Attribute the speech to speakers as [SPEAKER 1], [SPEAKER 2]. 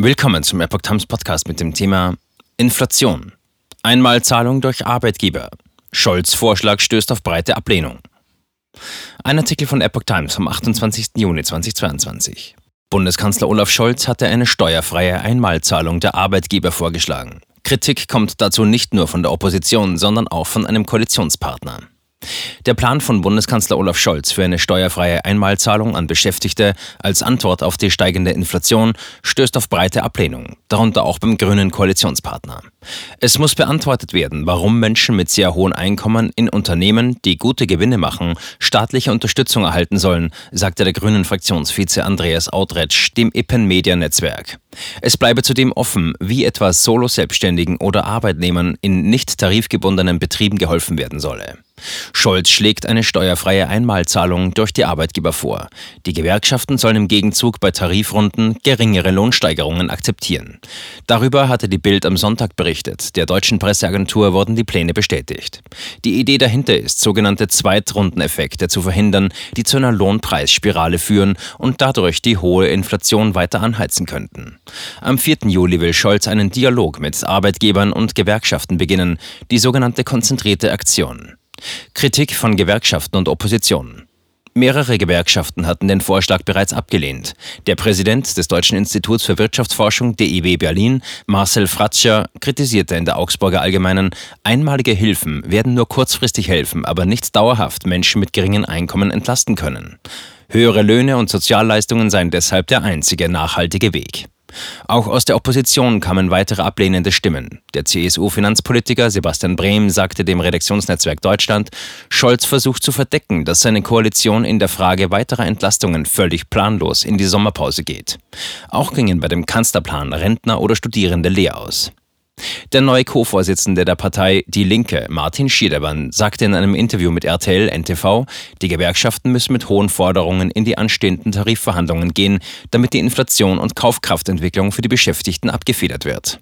[SPEAKER 1] Willkommen zum Epoch Times Podcast mit dem Thema Inflation. Einmalzahlung durch Arbeitgeber. Scholz Vorschlag stößt auf breite Ablehnung. Ein Artikel von Epoch Times vom 28. Juni 2022. Bundeskanzler Olaf Scholz hatte eine steuerfreie Einmalzahlung der Arbeitgeber vorgeschlagen. Kritik kommt dazu nicht nur von der Opposition, sondern auch von einem Koalitionspartner. Der Plan von Bundeskanzler Olaf Scholz für eine steuerfreie Einmalzahlung an Beschäftigte als Antwort auf die steigende Inflation stößt auf breite Ablehnung, darunter auch beim grünen Koalitionspartner. Es muss beantwortet werden, warum Menschen mit sehr hohen Einkommen in Unternehmen, die gute Gewinne machen, staatliche Unterstützung erhalten sollen, sagte der grünen Fraktionsvize Andreas Outretsch dem Ippen Media Netzwerk. Es bleibe zudem offen, wie etwa Solo-Selbstständigen oder Arbeitnehmern in nicht tarifgebundenen Betrieben geholfen werden solle. Scholz schlägt eine steuerfreie Einmalzahlung durch die Arbeitgeber vor. Die Gewerkschaften sollen im Gegenzug bei Tarifrunden geringere Lohnsteigerungen akzeptieren. Darüber hatte die Bild am Sonntag berichtet. Der deutschen Presseagentur wurden die Pläne bestätigt. Die Idee dahinter ist, sogenannte Zweitrundeneffekte zu verhindern, die zu einer Lohnpreisspirale führen und dadurch die hohe Inflation weiter anheizen könnten. Am 4. Juli will Scholz einen Dialog mit Arbeitgebern und Gewerkschaften beginnen, die sogenannte konzentrierte Aktion. Kritik von Gewerkschaften und Opposition. Mehrere Gewerkschaften hatten den Vorschlag bereits abgelehnt. Der Präsident des Deutschen Instituts für Wirtschaftsforschung DIW Berlin, Marcel Fratscher, kritisierte in der Augsburger Allgemeinen, einmalige Hilfen werden nur kurzfristig helfen, aber nicht dauerhaft Menschen mit geringen Einkommen entlasten können. Höhere Löhne und Sozialleistungen seien deshalb der einzige nachhaltige Weg. Auch aus der Opposition kamen weitere ablehnende Stimmen. Der CSU-Finanzpolitiker Sebastian Brehm sagte dem Redaktionsnetzwerk Deutschland, Scholz versucht zu verdecken, dass seine Koalition in der Frage weiterer Entlastungen völlig planlos in die Sommerpause geht. Auch gingen bei dem Kanzlerplan Rentner oder Studierende leer aus. Der neue Co-Vorsitzende der Partei Die Linke, Martin Schiedermann, sagte in einem Interview mit RTL NTV, die Gewerkschaften müssen mit hohen Forderungen in die anstehenden Tarifverhandlungen gehen, damit die Inflation und Kaufkraftentwicklung für die Beschäftigten abgefedert wird.